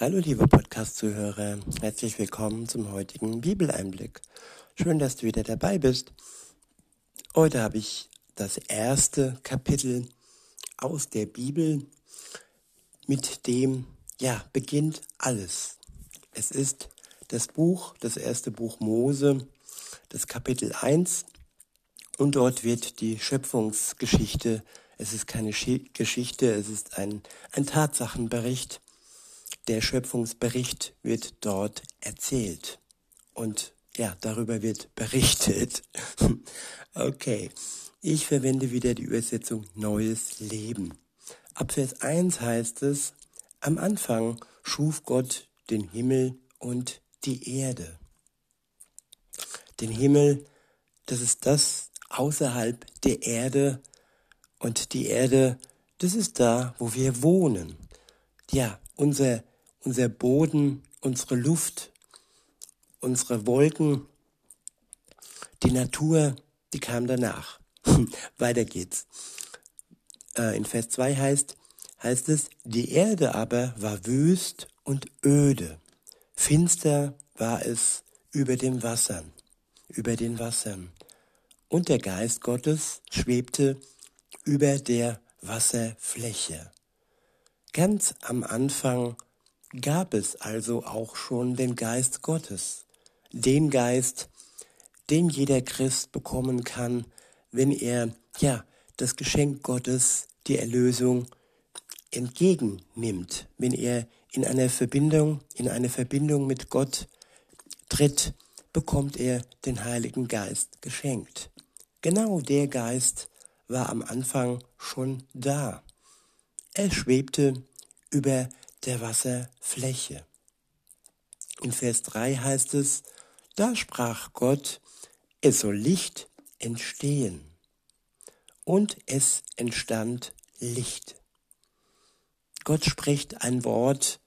Hallo liebe Podcast-Zuhörer, herzlich willkommen zum heutigen Bibeleinblick. Schön, dass du wieder dabei bist. Heute habe ich das erste Kapitel aus der Bibel, mit dem, ja, beginnt alles. Es ist das Buch, das erste Buch Mose, das Kapitel 1 und dort wird die Schöpfungsgeschichte, es ist keine Geschichte, es ist ein, ein Tatsachenbericht der Schöpfungsbericht wird dort erzählt. Und ja, darüber wird berichtet. okay, ich verwende wieder die Übersetzung Neues Leben. Ab Vers 1 heißt es, am Anfang schuf Gott den Himmel und die Erde. Den Himmel, das ist das außerhalb der Erde und die Erde, das ist da, wo wir wohnen. Ja, unser, unser Boden, unsere Luft, unsere Wolken, die Natur, die kam danach. Weiter geht's. Äh, in Vers 2 heißt, heißt es, die Erde aber war wüst und öde. Finster war es über den Wassern, über den Wassern. Und der Geist Gottes schwebte über der Wasserfläche. Ganz am Anfang gab es also auch schon den Geist Gottes, den Geist, den jeder Christ bekommen kann, wenn er, ja, das Geschenk Gottes, die Erlösung, entgegennimmt, wenn er in einer Verbindung, in eine Verbindung mit Gott tritt, bekommt er den Heiligen Geist geschenkt. Genau der Geist war am Anfang schon da. Er schwebte über der Wasserfläche. In Vers 3 heißt es, da sprach Gott, es soll Licht entstehen. Und es entstand Licht. Gott spricht ein Wort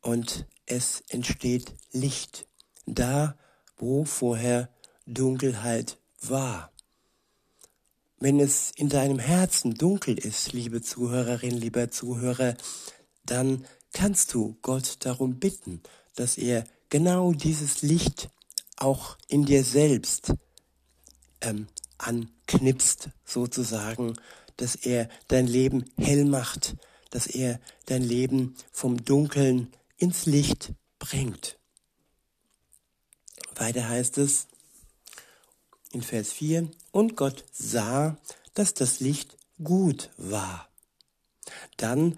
und es entsteht Licht, da wo vorher Dunkelheit war. Wenn es in deinem Herzen dunkel ist, liebe Zuhörerin, lieber Zuhörer, dann kannst du Gott darum bitten, dass er genau dieses Licht auch in dir selbst ähm, anknipst, sozusagen, dass er dein Leben hell macht, dass er dein Leben vom Dunkeln ins Licht bringt. Weiter heißt es, in Vers 4, und Gott sah, dass das Licht gut war. Dann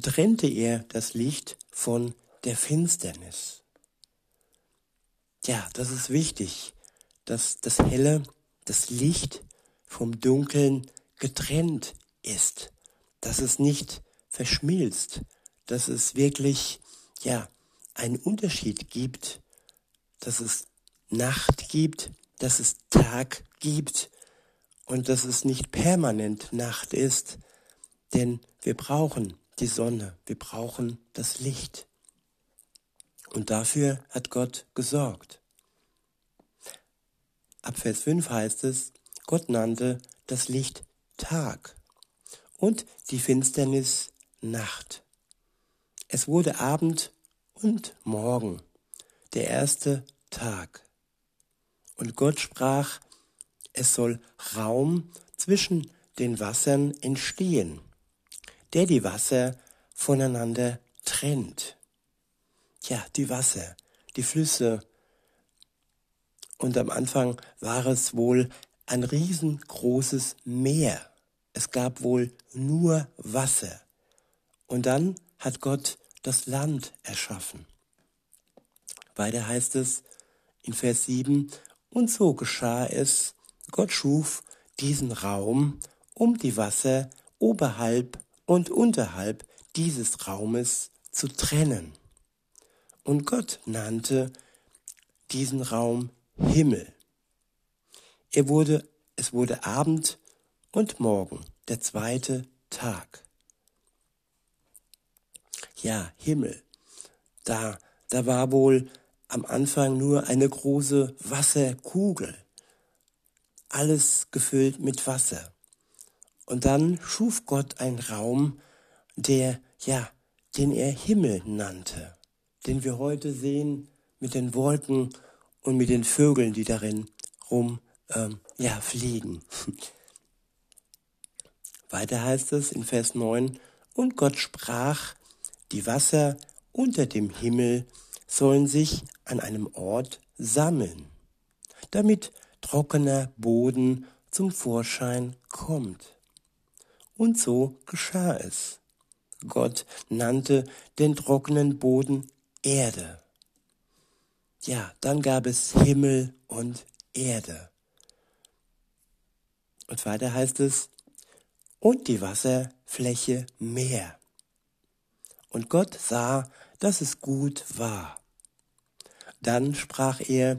trennte er das Licht von der Finsternis. Ja, das ist wichtig, dass das Helle, das Licht vom Dunkeln getrennt ist, dass es nicht verschmilzt, dass es wirklich, ja, einen Unterschied gibt, dass es Nacht gibt dass es Tag gibt und dass es nicht permanent Nacht ist, denn wir brauchen die Sonne, wir brauchen das Licht. Und dafür hat Gott gesorgt. Ab Vers 5 heißt es, Gott nannte das Licht Tag und die Finsternis Nacht. Es wurde Abend und Morgen, der erste Tag. Und Gott sprach, es soll Raum zwischen den Wassern entstehen, der die Wasser voneinander trennt. Ja, die Wasser, die Flüsse. Und am Anfang war es wohl ein riesengroßes Meer. Es gab wohl nur Wasser. Und dann hat Gott das Land erschaffen. Weiter heißt es in Vers 7, und so geschah es, Gott schuf diesen Raum, um die Wasser oberhalb und unterhalb dieses Raumes zu trennen. Und Gott nannte diesen Raum Himmel. Er wurde, es wurde Abend und Morgen, der zweite Tag. Ja, Himmel. Da, da war wohl am Anfang nur eine große Wasserkugel, alles gefüllt mit Wasser. Und dann schuf Gott einen Raum, der ja den er Himmel nannte, den wir heute sehen mit den Wolken und mit den Vögeln, die darin rum ähm, ja, fliegen. Weiter heißt es in Vers 9, und Gott sprach, die Wasser unter dem Himmel sollen sich an einem Ort sammeln, damit trockener Boden zum Vorschein kommt. Und so geschah es. Gott nannte den trockenen Boden Erde. Ja, dann gab es Himmel und Erde. Und weiter heißt es, und die Wasserfläche Meer. Und Gott sah, dass es gut war. Dann sprach er,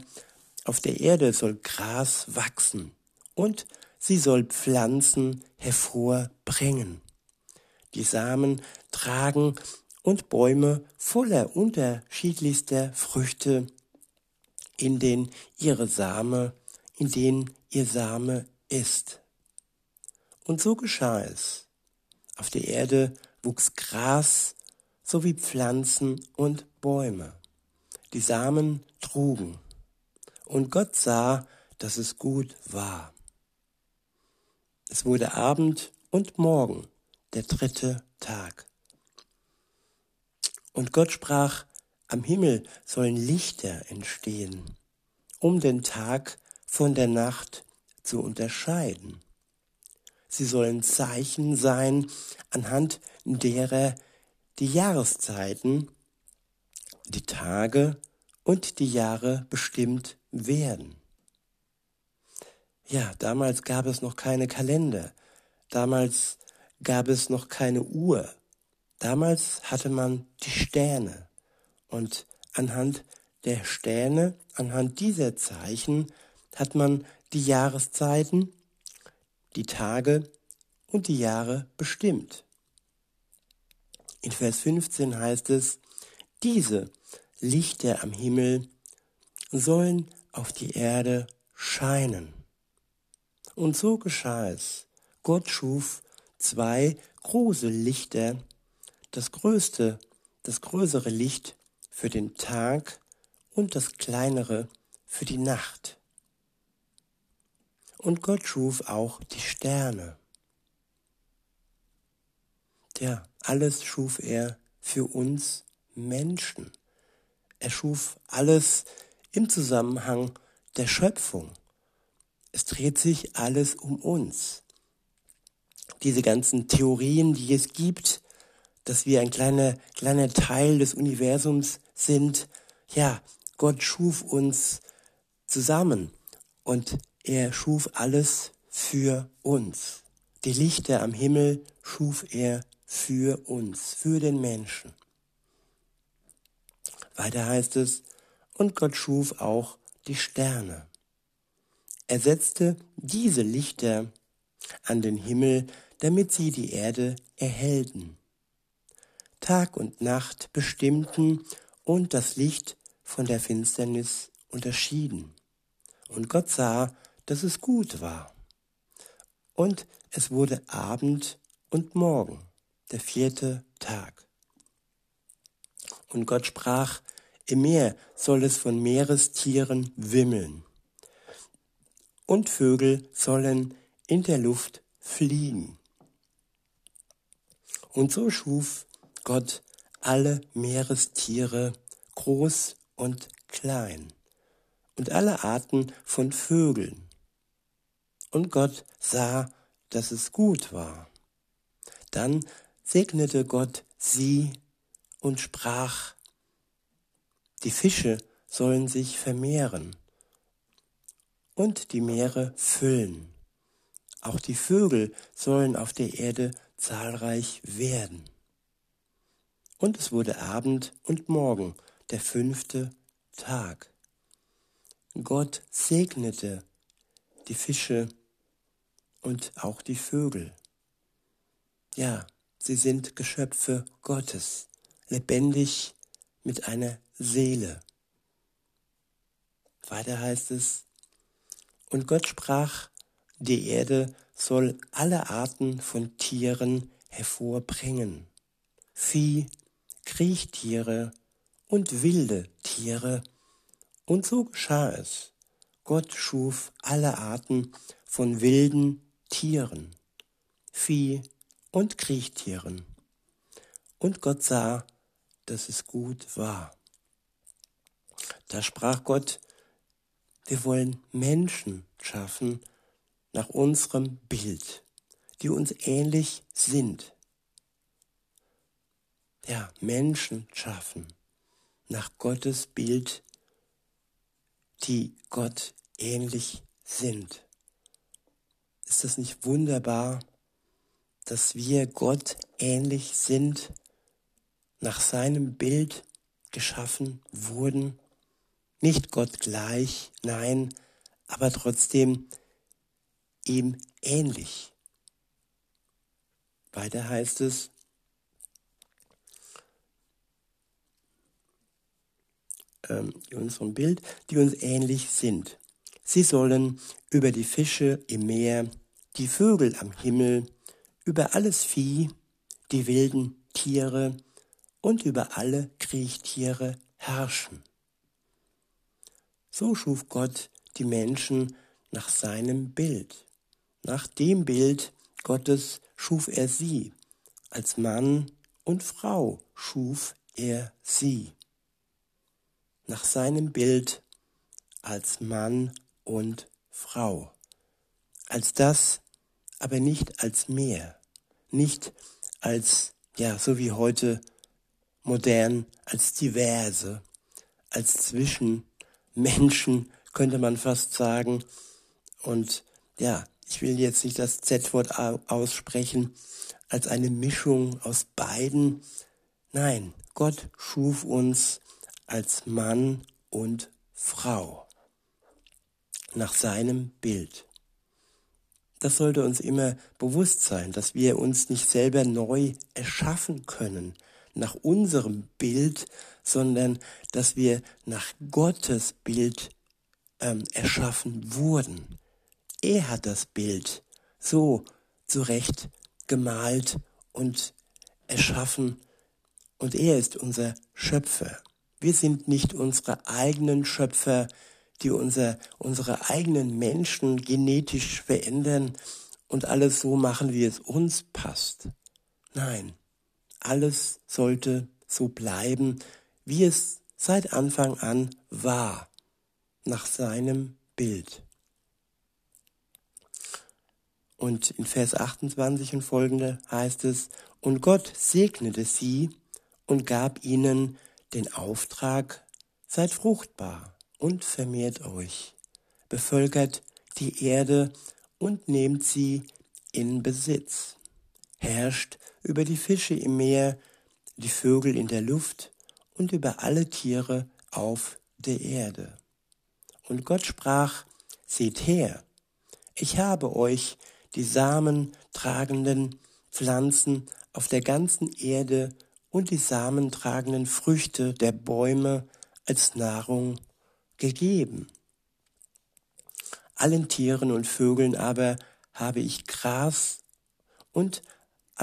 auf der Erde soll Gras wachsen und sie soll Pflanzen hervorbringen. Die Samen tragen und Bäume voller unterschiedlichster Früchte, in denen ihre Same, in denen ihr Same ist. Und so geschah es. Auf der Erde wuchs Gras sowie Pflanzen und Bäume. Die Samen trugen. Und Gott sah, dass es gut war. Es wurde Abend und Morgen, der dritte Tag. Und Gott sprach, am Himmel sollen Lichter entstehen, um den Tag von der Nacht zu unterscheiden Sie sollen Zeichen sein, anhand derer die Jahreszeiten, die Tage und die Jahre bestimmt werden. Ja, damals gab es noch keine Kalender. Damals gab es noch keine Uhr. Damals hatte man die Sterne. Und anhand der Sterne, anhand dieser Zeichen, hat man die Jahreszeiten die Tage und die Jahre bestimmt. In Vers 15 heißt es, diese Lichter am Himmel sollen auf die Erde scheinen. Und so geschah es. Gott schuf zwei große Lichter, das größte, das größere Licht für den Tag und das kleinere für die Nacht. Und Gott schuf auch die Sterne. Ja, alles schuf er für uns Menschen. Er schuf alles im Zusammenhang der Schöpfung. Es dreht sich alles um uns. Diese ganzen Theorien, die es gibt, dass wir ein kleiner, kleiner Teil des Universums sind, ja, Gott schuf uns zusammen und er schuf alles für uns. Die Lichter am Himmel schuf er für uns, für den Menschen. Weiter heißt es, und Gott schuf auch die Sterne. Er setzte diese Lichter an den Himmel, damit sie die Erde erhellten. Tag und Nacht bestimmten und das Licht von der Finsternis unterschieden. Und Gott sah, dass es gut war. Und es wurde Abend und Morgen, der vierte Tag. Und Gott sprach, im Meer soll es von Meerestieren wimmeln. Und Vögel sollen in der Luft fliegen. Und so schuf Gott alle Meerestiere, groß und klein, und alle Arten von Vögeln und Gott sah, dass es gut war. Dann segnete Gott sie und sprach, die Fische sollen sich vermehren und die Meere füllen. Auch die Vögel sollen auf der Erde zahlreich werden. Und es wurde Abend und Morgen, der fünfte Tag. Gott segnete die Fische und auch die Vögel. Ja, sie sind Geschöpfe Gottes, lebendig mit einer Seele. Weiter heißt es, und Gott sprach, die Erde soll alle Arten von Tieren hervorbringen, Vieh Kriechtiere und wilde Tiere. Und so geschah es. Gott schuf alle Arten von wilden Tieren, Vieh und Kriechtieren. Und Gott sah, dass es gut war. Da sprach Gott, wir wollen Menschen schaffen nach unserem Bild, die uns ähnlich sind. Ja, Menschen schaffen nach Gottes Bild, die Gott ähnlich sind. Ist das nicht wunderbar, dass wir Gott ähnlich sind, nach seinem Bild geschaffen wurden? Nicht Gott gleich, nein, aber trotzdem ihm ähnlich. Weiter heißt es, ähm, in unserem Bild, die uns ähnlich sind. Sie sollen über die Fische im Meer, die Vögel am Himmel, über alles Vieh, die wilden Tiere und über alle Kriechtiere herrschen. So schuf Gott die Menschen nach seinem Bild. Nach dem Bild Gottes schuf er sie. Als Mann und Frau schuf er sie. Nach seinem Bild als Mann und Frau. Als das, aber nicht als mehr. Nicht als, ja, so wie heute modern, als diverse, als zwischen Menschen, könnte man fast sagen. Und ja, ich will jetzt nicht das Z-Wort aussprechen, als eine Mischung aus beiden. Nein, Gott schuf uns als Mann und Frau nach seinem Bild. Das sollte uns immer bewusst sein, dass wir uns nicht selber neu erschaffen können nach unserem Bild, sondern dass wir nach Gottes Bild ähm, erschaffen wurden. Er hat das Bild so zurecht gemalt und erschaffen und er ist unser Schöpfer. Wir sind nicht unsere eigenen Schöpfer, die unser, unsere eigenen Menschen genetisch verändern und alles so machen, wie es uns passt. Nein, alles sollte so bleiben, wie es seit Anfang an war, nach seinem Bild. Und in Vers 28 und folgende heißt es, und Gott segnete sie und gab ihnen den Auftrag, seid fruchtbar und vermehrt euch, bevölkert die Erde und nehmt sie in Besitz, herrscht über die Fische im Meer, die Vögel in der Luft und über alle Tiere auf der Erde. Und Gott sprach, seht her, ich habe euch die samentragenden Pflanzen auf der ganzen Erde und die samentragenden Früchte der Bäume als Nahrung gegeben. Allen Tieren und Vögeln aber habe ich Gras und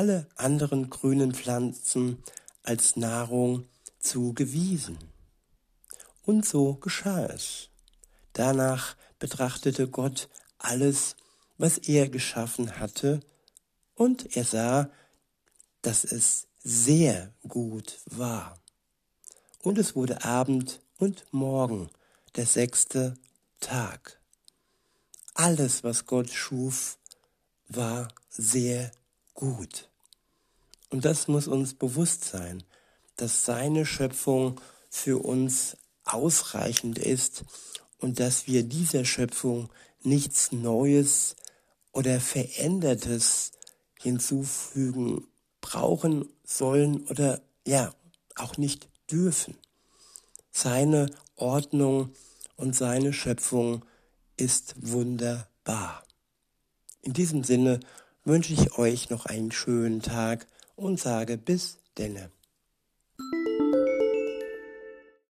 alle anderen grünen Pflanzen als Nahrung zugewiesen. Und so geschah es. Danach betrachtete Gott alles, was er geschaffen hatte, und er sah, dass es sehr gut war. Und es wurde Abend und Morgen, der sechste Tag. Alles, was Gott schuf, war sehr gut. Und das muss uns bewusst sein, dass seine Schöpfung für uns ausreichend ist und dass wir dieser Schöpfung nichts Neues oder Verändertes hinzufügen brauchen sollen oder ja, auch nicht dürfen. Seine Ordnung und seine Schöpfung ist wunderbar. In diesem Sinne wünsche ich euch noch einen schönen Tag und sage bis denne.